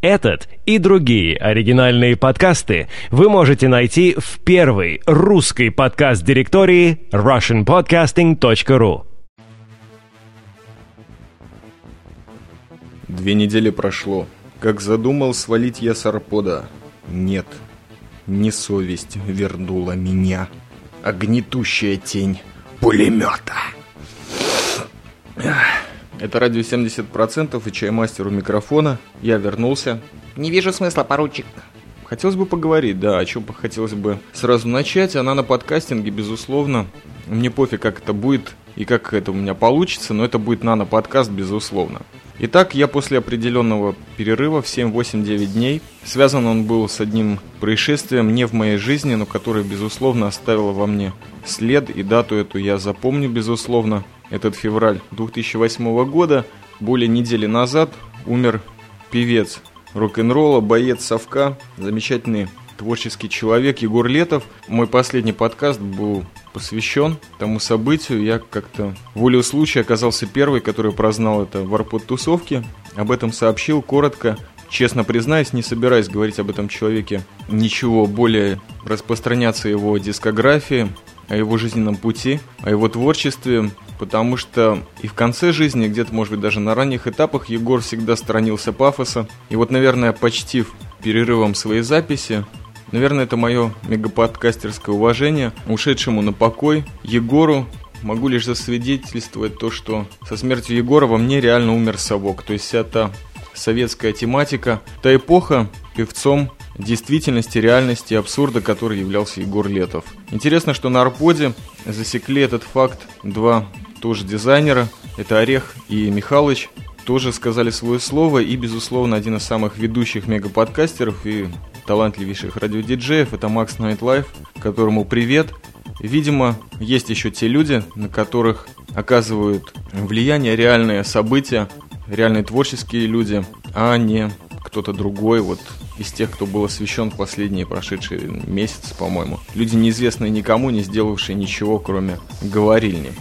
Этот и другие оригинальные подкасты вы можете найти в первой русской подкаст-директории russianpodcasting.ru. Две недели прошло. Как задумал свалить я с арпода. Нет, не совесть вернула меня, а тень пулемета. Это радио 70% и чаймастер у микрофона. Я вернулся. Не вижу смысла, поручик. Хотелось бы поговорить, да, о чем бы хотелось бы сразу начать. Она на подкастинге, безусловно. Мне пофиг, как это будет и как это у меня получится, но это будет нано-подкаст, безусловно. Итак, я после определенного перерыва в 7, 8, 9 дней, связан он был с одним происшествием не в моей жизни, но которое, безусловно, оставило во мне след, и дату эту я запомню, безусловно. Этот февраль 2008 года, более недели назад, умер певец рок-н-ролла, боец совка, замечательный творческий человек Егор Летов. Мой последний подкаст был посвящен тому событию. Я как-то волею случая оказался первый, который прознал это в арпод-тусовке. Об этом сообщил коротко. Честно признаюсь, не собираюсь говорить об этом человеке ничего более распространяться его дискографии, о его жизненном пути, о его творчестве, потому что и в конце жизни, где-то, может быть, даже на ранних этапах, Егор всегда сторонился пафоса. И вот, наверное, почтив перерывом своей записи, наверное, это мое мегаподкастерское уважение ушедшему на покой Егору, могу лишь засвидетельствовать то, что со смертью Егора во мне реально умер совок. То есть вся та советская тематика, та эпоха певцом действительности, реальности и абсурда, который являлся Егор Летов. Интересно, что на Rpod е засекли этот факт два тоже дизайнера, это Орех и Михалыч, тоже сказали свое слово и, безусловно, один из самых ведущих мегаподкастеров и талантливейших радиодиджеев, это Макс Nightlife, которому привет. Видимо, есть еще те люди, на которых оказывают влияние реальные события, реальные творческие люди, а не кто-то другой, вот из тех, кто был освещен в последние прошедшие месяцы, по-моему. Люди неизвестные никому, не сделавшие ничего, кроме говорильни.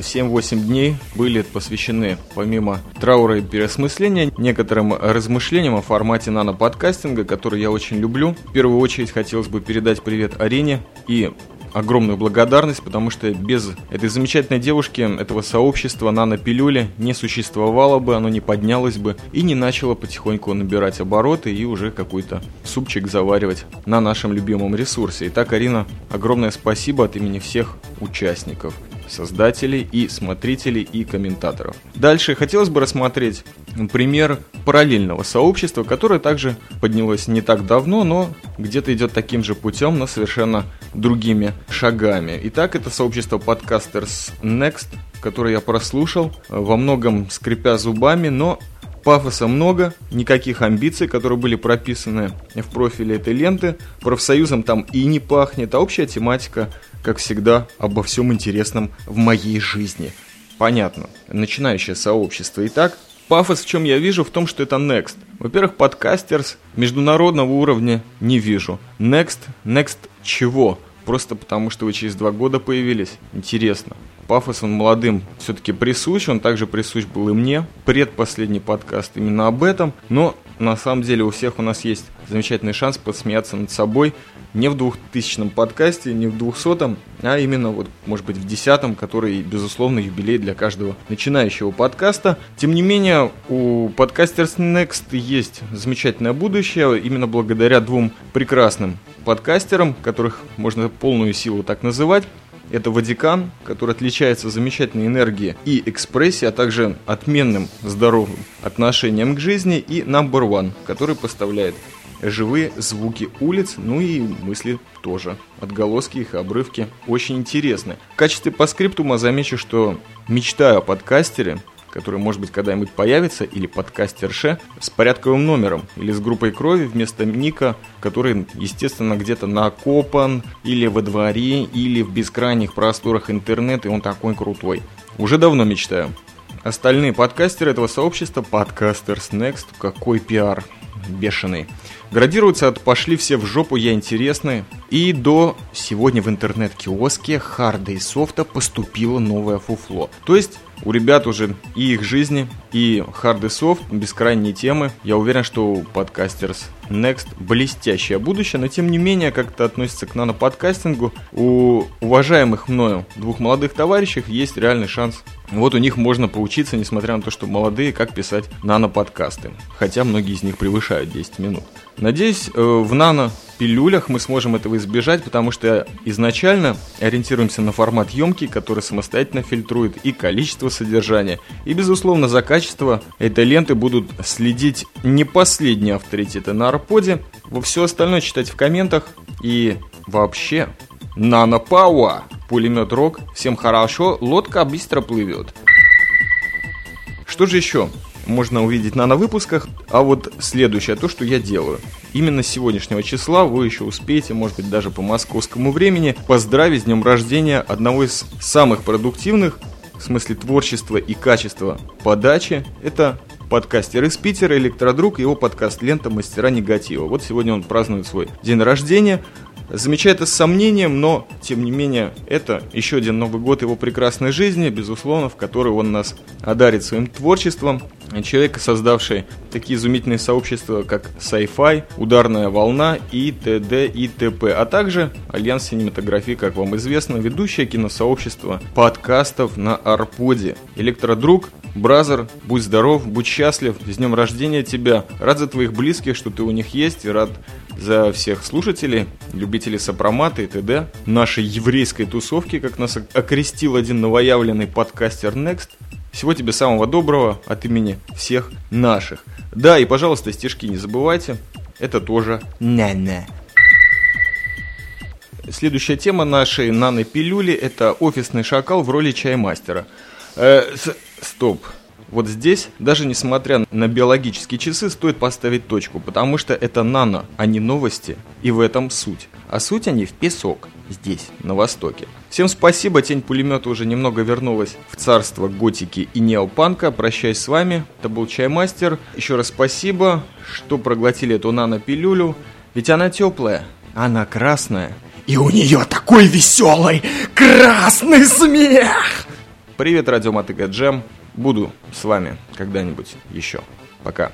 7-8 дней были посвящены, помимо траура и переосмысления, некоторым размышлениям о формате нано-подкастинга, который я очень люблю. В первую очередь хотелось бы передать привет Арене и огромную благодарность, потому что без этой замечательной девушки, этого сообщества нано-пилюли не существовало бы, оно не поднялось бы и не начало потихоньку набирать обороты и уже какой-то супчик заваривать на нашем любимом ресурсе. Итак, Арина, огромное спасибо от имени всех участников создателей и смотрителей и комментаторов. Дальше хотелось бы рассмотреть пример параллельного сообщества, которое также поднялось не так давно, но где-то идет таким же путем, но совершенно другими шагами. Итак, это сообщество Podcasters Next, которое я прослушал, во многом скрипя зубами, но Пафоса много, никаких амбиций, которые были прописаны в профиле этой ленты. Профсоюзом там и не пахнет, а общая тематика как всегда, обо всем интересном в моей жизни. Понятно, начинающее сообщество. Итак, пафос в чем я вижу, в том, что это Next. Во-первых, подкастерс международного уровня не вижу. Next, Next чего? Просто потому, что вы через два года появились. Интересно. Пафос, он молодым все-таки присущ, он также присущ был и мне. Предпоследний подкаст именно об этом. Но на самом деле у всех у нас есть замечательный шанс посмеяться над собой не в двухтысячном подкасте, не в двухсотом, а именно вот, может быть, в десятом, который, безусловно, юбилей для каждого начинающего подкаста. Тем не менее, у Podcasters Next есть замечательное будущее, именно благодаря двум прекрасным подкастерам, которых можно полную силу так называть. Это Ватикан, который отличается замечательной энергией и экспрессией, а также отменным здоровым отношением к жизни, и Number One, который поставляет живые звуки улиц, ну и мысли тоже. Отголоски их, обрывки очень интересны. В качестве паскриптума замечу, что мечтаю о подкастере, который, может быть, когда-нибудь появится, или подкастерше, с порядковым номером, или с группой крови вместо ника, который, естественно, где-то накопан, или во дворе, или в бескрайних просторах интернета, и он такой крутой. Уже давно мечтаю. Остальные подкастеры этого сообщества, подкастерс Next, какой пиар бешеный. Градируются от «пошли все в жопу, я интересный» и до «сегодня в интернет-киоске харда и софта поступило новое фуфло». То есть У ребят уже и их жизни, и hard soft, бескрайние темы. Я уверен, что у подкастерс Next блестящее будущее, но тем не менее как-то относится к наноподкастингу. У уважаемых мною двух молодых товарищей есть реальный шанс вот у них можно поучиться, несмотря на то, что молодые, как писать нано-подкасты. Хотя многие из них превышают 10 минут. Надеюсь, э, в нано-пилюлях мы сможем этого избежать, потому что изначально ориентируемся на формат емкий, который самостоятельно фильтрует и количество содержания. И, безусловно, за качество этой ленты будут следить не последние авторитеты на Арподе. Во все остальное читать в комментах. И вообще, нано-пауа! пулемет Рок. Всем хорошо, лодка быстро плывет. Что же еще можно увидеть на выпусках? А вот следующее, то, что я делаю. Именно с сегодняшнего числа вы еще успеете, может быть, даже по московскому времени, поздравить с днем рождения одного из самых продуктивных, в смысле творчества и качества подачи. Это подкастер из Питера, Электродруг, его подкаст «Лента мастера негатива». Вот сегодня он празднует свой день рождения. Замечает это с сомнением, но, тем не менее, это еще один Новый год его прекрасной жизни, безусловно, в который он нас одарит своим творчеством. Человек, создавший такие изумительные сообщества, как Sci-Fi, Ударная волна и т.д. и т.п., а также Альянс Синематографии, как вам известно, ведущее киносообщество подкастов на Rpod е. Электродруг, Brother, будь здоров, будь счастлив, с днем рождения тебя. Рад за твоих близких, что ты у них есть, и рад за всех слушателей, любителей сопромата и т.д. нашей еврейской тусовки, как нас окрестил один новоявленный подкастер Next. Всего тебе самого доброго от имени всех наших. Да, и, пожалуйста, стишки не забывайте. Это тоже на-на. Следующая тема нашей нано-пилюли – это офисный шакал в роли чаймастера. Э, с- стоп. Вот здесь, даже несмотря на биологические часы, стоит поставить точку, потому что это нано, а не новости, и в этом суть. А суть они в песок, здесь, на востоке. Всем спасибо, тень пулемета уже немного вернулась в царство готики и неопанка. Прощаюсь с вами, это был Чаймастер. Еще раз спасибо, что проглотили эту нано-пилюлю, ведь она теплая, она красная. И у нее такой веселый красный смех! Привет, радио Мотыга Джем. Буду с вами когда-нибудь еще. Пока.